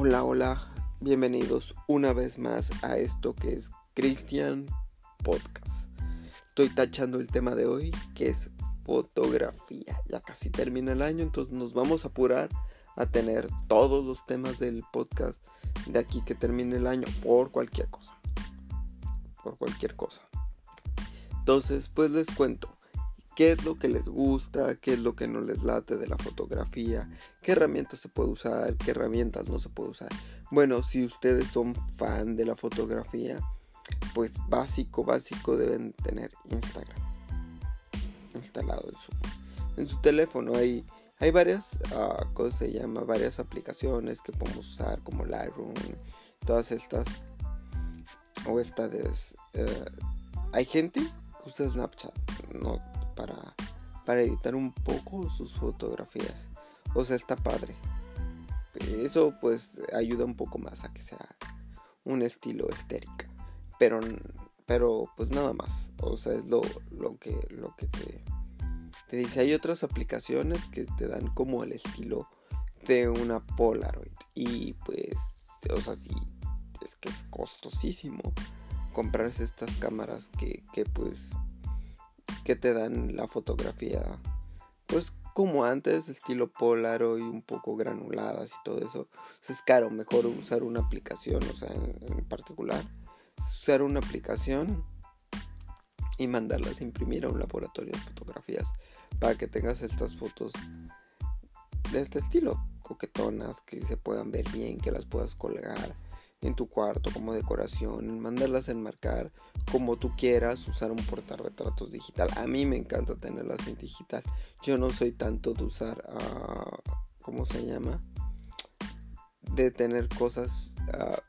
Hola, hola, bienvenidos una vez más a esto que es Christian Podcast. Estoy tachando el tema de hoy que es fotografía. Ya casi termina el año, entonces nos vamos a apurar a tener todos los temas del podcast de aquí que termine el año por cualquier cosa. Por cualquier cosa. Entonces, pues les cuento qué es lo que les gusta, qué es lo que no les late de la fotografía, qué herramientas se puede usar, qué herramientas no se puede usar. Bueno, si ustedes son fan de la fotografía, pues básico, básico deben tener Instagram instalado en su, en su teléfono. Hay, hay varias uh, cosas, se llama, varias aplicaciones que podemos usar como Lightroom, todas estas. O esta de... Eh, hay gente que usa Snapchat, no para, para editar un poco sus fotografías. O sea, está padre. Eso pues ayuda un poco más a que sea un estilo estérica. Pero, pero pues nada más. O sea, es lo, lo que, lo que te, te dice. Hay otras aplicaciones que te dan como el estilo de una Polaroid. Y pues, o sea, sí, es que es costosísimo comprarse estas cámaras que, que pues que te dan la fotografía, pues como antes, estilo Polaroid, un poco granuladas y todo eso. es caro, mejor usar una aplicación, o sea, en, particular, usar una aplicación y mandarlas a imprimir a un laboratorio de fotografías para que tengas estas fotos de este estilo, coquetonas, que se puedan ver bien, que las puedas colgar en tu cuarto como decoración, mandarlas a enmarcar como tú quieras, usar un portarretratos digital. A mí me encanta tenerlas en digital. Yo no soy tanto de usar, uh, ¿cómo se llama? De tener cosas uh,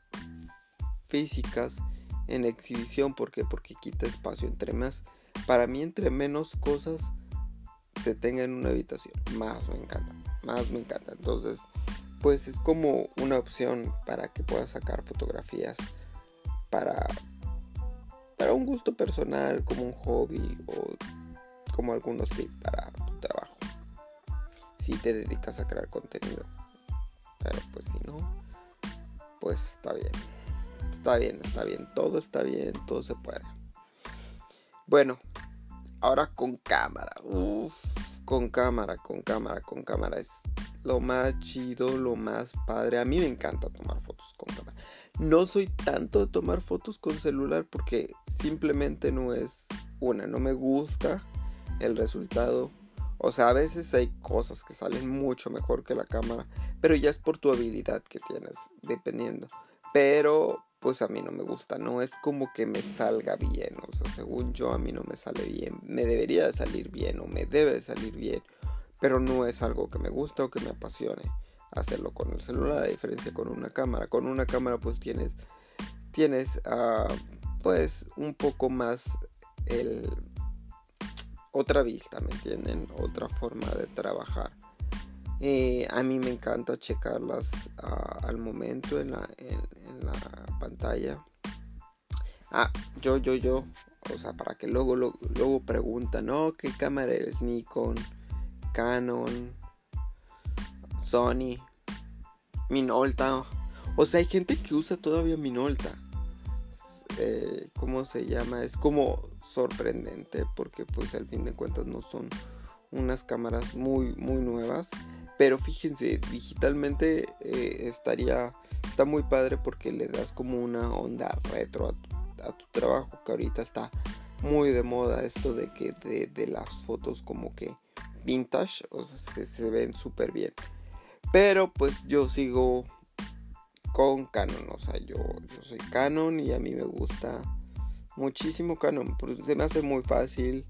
físicas en exhibición. ¿Por qué? Porque quita espacio. Entre más, para mí, entre menos cosas se tenga en una habitación, más me encanta. Más me encanta. Entonces, pues es como una opción para que puedas sacar fotografías para, para un gusto personal, como un hobby o como algunos tips para tu trabajo. Si te dedicas a crear contenido. Pero pues si no, pues está bien. Está bien, está bien. Todo está bien, todo se puede. Bueno, ahora con cámara. Con cámara, con cámara, con cámara. Lo más chido, lo más padre. A mí me encanta tomar fotos con cámara. No soy tanto de tomar fotos con celular porque simplemente no es una, no me gusta el resultado. O sea, a veces hay cosas que salen mucho mejor que la cámara, pero ya es por tu habilidad que tienes, dependiendo. Pero pues a mí no me gusta, no es como que me salga bien, o sea, según yo a mí no me sale bien, me debería de salir bien o me debe de salir bien pero no es algo que me gusta o que me apasione hacerlo con el celular, a diferencia con una cámara. Con una cámara pues tienes, tienes uh, pues un poco más otra vista, ¿me entienden? Otra forma de trabajar. Eh, a mí me encanta checarlas uh, al momento en la, en, la pantalla. Ah, yo, yo, yo. O sea, para que luego, luego, luego preguntan, ¿no? ¿Qué cámara es Nikon? Canon, Sony, Minolta. O sea, hay gente que usa todavía Minolta. Eh, ¿Cómo se llama? Es como sorprendente porque pues al fin de cuentas no son unas cámaras muy muy nuevas. Pero fíjense, digitalmente eh, estaría, está muy padre porque le das como una onda retro a tu, trabajo que ahorita está muy de moda esto de que de las fotos como que vintage, o sea, se, ven súper bien. Pero pues yo sigo con Canon, o sea, yo, soy Canon y a mí me gusta muchísimo Canon, se me hace muy fácil.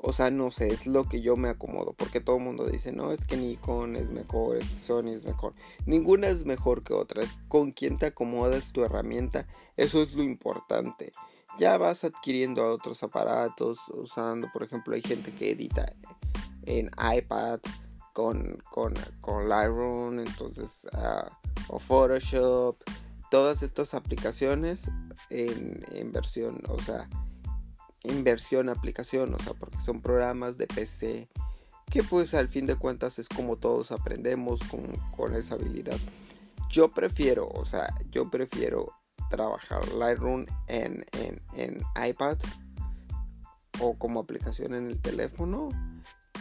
O sea, no sé, es lo que yo me acomodo, porque todo el mundo dice, no, es que Nikon es mejor, es que Sony es mejor. Ninguna es mejor que otra, es con quién te acomodas tu herramienta, eso es lo importante. Ya vas adquiriendo otros aparatos, usando, por ejemplo, hay gente que edita en iPad con, con, con Lightroom, entonces, uh, o Photoshop, todas estas aplicaciones en, en, versión, o sea, en versión aplicación, o sea, porque son programas de PC que pues al fin de cuentas es como todos aprendemos con, con esa habilidad. yo prefiero, o sea, yo prefiero trabajar Lightroom en, en, en iPad o como aplicación en el teléfono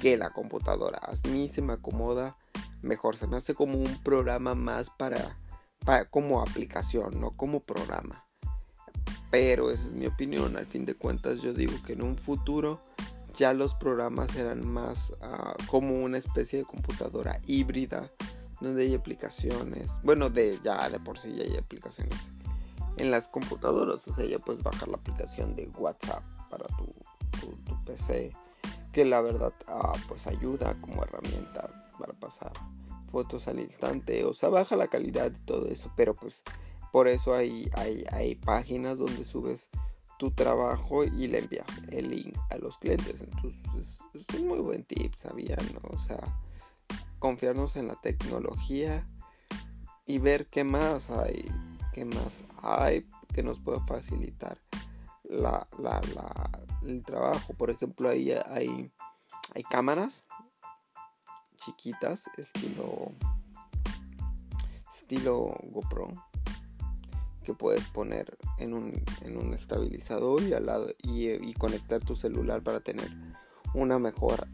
que la computadora. A mí se me acomoda mejor, se me hace como un programa más para, para como aplicación, no como programa. Pero esa es mi opinión, al fin de cuentas yo digo que en un futuro ya los programas serán más uh, como una especie de computadora híbrida donde hay aplicaciones, bueno, de ya de por sí ya hay aplicaciones en las computadoras, o sea, ya puedes bajar la aplicación de WhatsApp para tu, tu, PC, que la verdad uh, pues ayuda como herramienta para pasar fotos al instante, o sea, baja la calidad y todo eso, pero pues por eso hay, hay, hay páginas donde subes tu trabajo y le envías el link a los clientes. Entonces, es un muy buen tip, ¿sabían? O sea, confiarnos en la tecnología y ver qué más hay, qué más hay que nos pueda facilitar la, la, la, el trabajo. Por ejemplo, ahí hay, hay cámaras chiquitas, estilo, estilo GoPro que puedes poner en un, en un estabilizador y, al lado, y, conectar tu celular para tener una mejor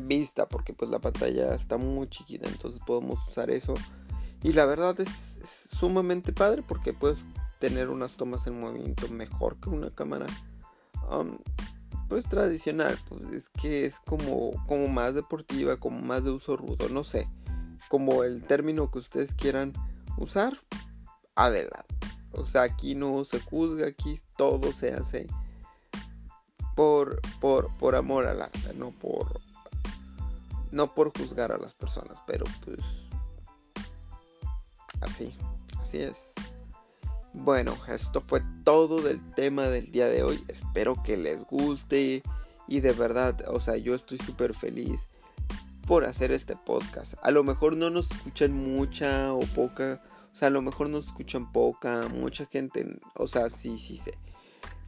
vista porque pues la pantalla está muy chiquita entonces podemos usar eso y la verdad es, sumamente padre porque puedes tener unas tomas en movimiento mejor que una cámara pues tradicional pues es que es como como más deportiva como más de uso rudo no sé como el término que ustedes quieran usar adelante. O sea, aquí no se juzga, aquí todo se hace por, por, por amor al arte, no por, no por juzgar a las personas, pero pues así, así es. Bueno, esto fue todo del tema del día de hoy. Espero que les guste y de verdad, o sea, yo estoy súper feliz por hacer este podcast. A lo mejor no nos escuchan mucha o poca o sea, a lo mejor nos escuchan poca, mucha gente, o sea, sí, sí sé.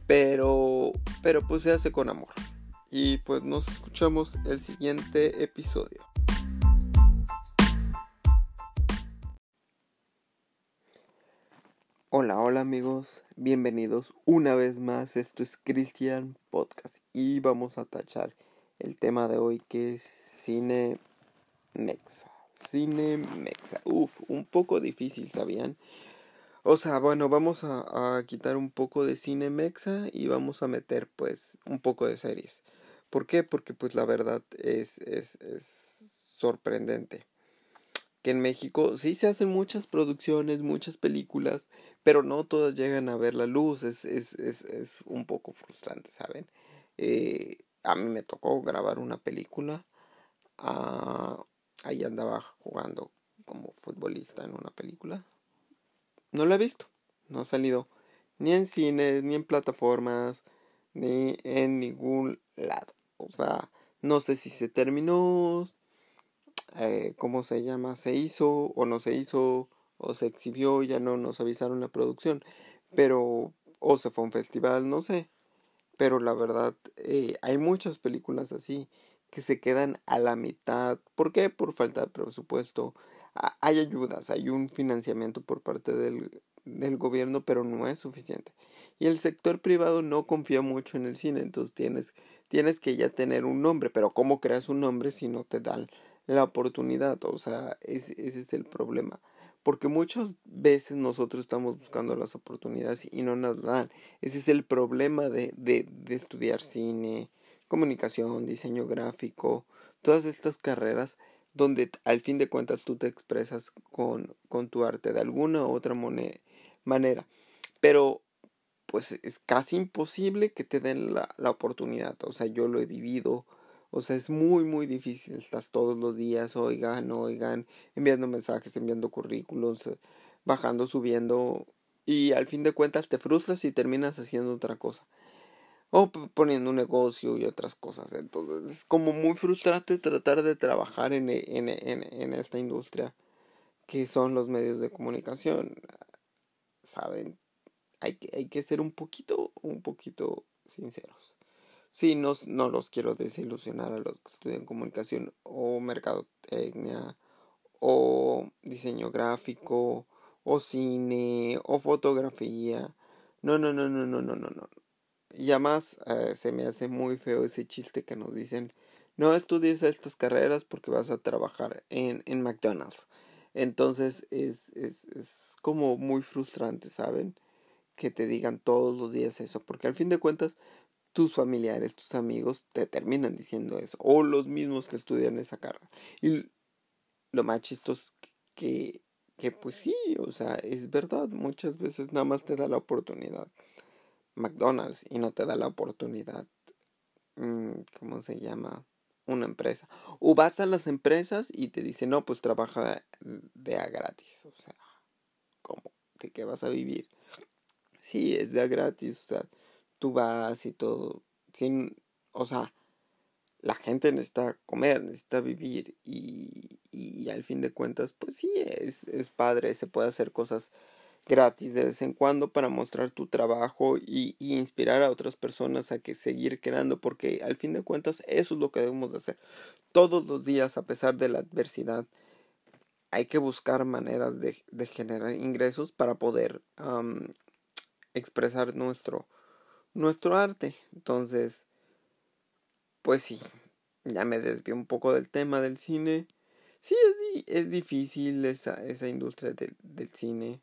Pero, pero pues se hace con amor. Y pues nos escuchamos el siguiente episodio. Hola, hola amigos, bienvenidos una vez más. Esto es Christian Podcast y vamos a tachar el tema de hoy que es cine mexa. Cine Mexa. Uf, un poco difícil, ¿sabían? O sea, bueno, vamos a, quitar un poco de cine mexa y vamos a meter pues un poco de series. ¿Por qué? Porque pues la verdad es, es, es sorprendente. Que en México sí se hacen muchas producciones, muchas películas, pero no todas llegan a ver la luz. Es, es, es, es un poco frustrante, ¿saben? Eh, a mí me tocó grabar una película. ah, ahí andaba jugando como futbolista en una película. No la he visto, no ha salido ni en cines, ni en plataformas, ni en ningún lado. O sea, no sé si se terminó, eh, cómo se llama, se hizo o no se hizo, o se exhibió, ya no nos avisaron la producción, pero, o se fue a un festival, no sé. Pero la verdad, eh, hay muchas películas así que se quedan a la mitad. ¿Por qué? Por falta de presupuesto. Hay ayudas, hay un financiamiento por parte del, del gobierno, pero no es suficiente. Y el sector privado no confía mucho en el cine, entonces tienes, tienes que ya tener un nombre, pero ¿cómo creas un nombre si no te dan la oportunidad? O sea, ese, ese es el problema. Porque muchas veces nosotros estamos buscando las oportunidades y no nos dan. Ese es el problema de, de, de estudiar cine, comunicación, diseño gráfico, todas estas carreras donde al fin de cuentas tú te expresas con, con tu arte de alguna u otra manera. Pero pues es casi imposible que te den la, la, oportunidad. O sea, yo lo he vivido. O sea, es muy, muy difícil. Estás todos los días, oigan, oigan, enviando mensajes, enviando currículos, bajando, subiendo. Y al fin de cuentas te frustras y terminas haciendo otra cosa o poniendo un negocio y otras cosas. Entonces es como muy frustrante tratar de trabajar en, e, en, en, en esta industria que son los medios de comunicación. Saben, hay que, hay que ser un poquito, un poquito sinceros. Sí, no, no los quiero desilusionar a los que estudian comunicación o mercadotecnia o diseño gráfico o cine o fotografía. No, no, no, no, no, no, no, no. Y además eh, se me hace muy feo ese chiste que nos dicen, no estudies estas carreras porque vas a trabajar en, en McDonald's. Entonces es, es, es como muy frustrante, ¿saben? Que te digan todos los días eso, porque al fin de cuentas tus familiares, tus amigos te terminan diciendo eso, o los mismos que estudian esa carrera. Y lo más chistoso es que, que pues sí, o sea, es verdad, muchas veces nada más te da la oportunidad McDonald's y no te da la oportunidad, mm, ¿cómo se llama? Una empresa. O vas a las empresas y te dicen, no, pues trabaja de a gratis, o sea, ¿cómo? ¿De qué vas a vivir? Sí, es de a gratis, o sea, tú vas y todo, sin, o sea, la gente necesita comer, necesita vivir y, y al fin de cuentas, pues sí, es, es padre, se puede hacer cosas gratis de vez en cuando para mostrar tu trabajo y, y, inspirar a otras personas a que seguir creando porque al fin de cuentas eso es lo que debemos de hacer. Todos los días a pesar de la adversidad hay que buscar maneras de, de generar ingresos para poder expresar nuestro nuestro arte. Entonces pues sí ya me desvié un poco del tema del cine. Sí es, es difícil esa, esa industria de, del cine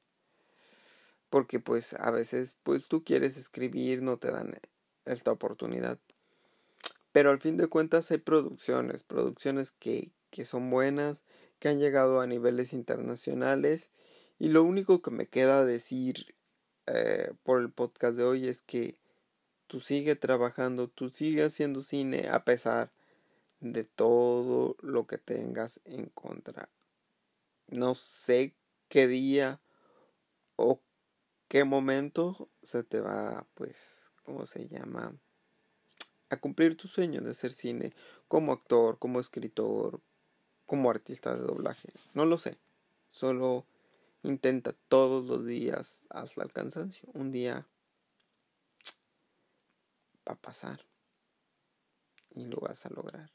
porque pues a veces pues tú quieres escribir, no te dan esta oportunidad. Pero al fin de cuentas hay producciones, producciones que, que son buenas, que han llegado a niveles internacionales. Y lo único que me queda decir eh, por el podcast de hoy es que tú sigue trabajando, tú sigue haciendo cine a pesar de todo lo que tengas en contra. No sé qué día o qué momento se te va, pues, ¿cómo se llama? A cumplir tu sueño de hacer cine como actor, como escritor, como artista de doblaje. No lo sé. Solo intenta todos los días hasta el cansancio. Un día va a pasar y lo vas a lograr.